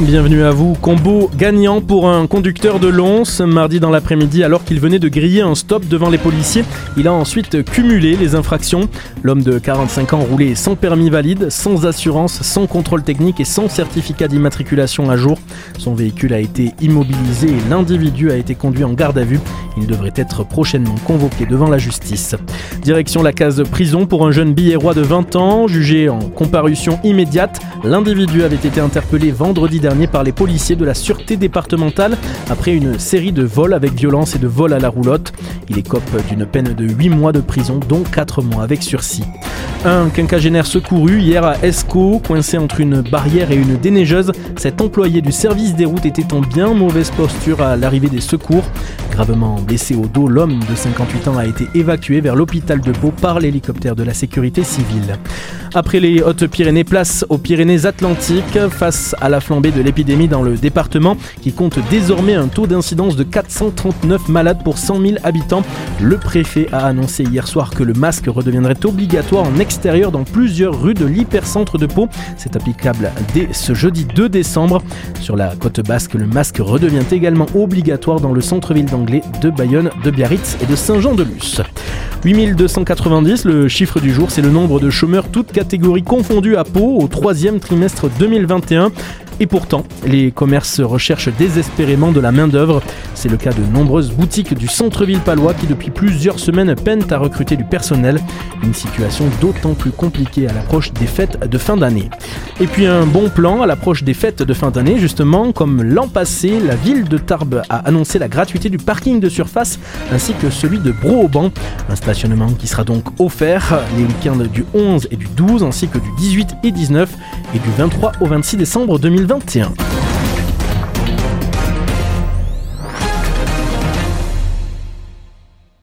Bienvenue à vous. Combo gagnant pour un conducteur de Lons. Mardi dans l'après-midi, alors qu'il venait de griller un stop devant les policiers, il a ensuite cumulé les infractions. L'homme de 45 ans roulait sans permis valide, sans assurance, sans contrôle technique et sans certificat d'immatriculation à jour. Son véhicule a été immobilisé et l'individu a été conduit en garde à vue. Il devrait être prochainement convoqué devant la justice. Direction la case prison pour un jeune billet-roi de 20 ans, jugé en comparution immédiate. L'individu avait été interpellé vendredi par les policiers de la sûreté départementale après une série de vols avec violence et de vols à la roulotte. Il écope d'une peine de 8 mois de prison, dont 4 mois avec sursis. Un quinquagénaire secouru hier à Esco, coincé entre une barrière et une déneigeuse. Cet employé du service des routes était en bien mauvaise posture à l'arrivée des secours. Gravement blessé au dos, l'homme de 58 ans a été évacué vers l'hôpital de Pau par l'hélicoptère de la sécurité civile. Après les Hautes-Pyrénées, place aux Pyrénées-Atlantiques face à la flambée de l'épidémie dans le département qui compte désormais un taux d'incidence de 439 malades pour 100 000 habitants. Le préfet a annoncé hier soir que le masque redeviendrait obligatoire en extérieur dans plusieurs rues de l'hypercentre de Pau. C'est applicable dès ce jeudi 2 décembre. Sur la côte basque, le masque redevient également obligatoire dans le centre-ville d'Anglais, de Bayonne, de Biarritz et de Saint-Jean-de-Luz. 8290, le chiffre du jour, c'est le nombre de chômeurs toutes catégories confondues à Pau au troisième trimestre 2021. Et pourtant, les commerces recherchent désespérément de la main-d'œuvre. C'est le cas de nombreuses boutiques du centre-ville palois qui, depuis plusieurs semaines, peinent à recruter du personnel. Une situation d'autant plus compliquée à l'approche des fêtes de fin d'année. Et puis, un bon plan à l'approche des fêtes de fin d'année, justement, comme l'an passé, la ville de Tarbes a annoncé la gratuité du parking de surface ainsi que celui de Broauban. Un stationnement qui sera donc offert les week-ends du 11 et du 12 ainsi que du 18 et 19 du 23 au 26 décembre 2021.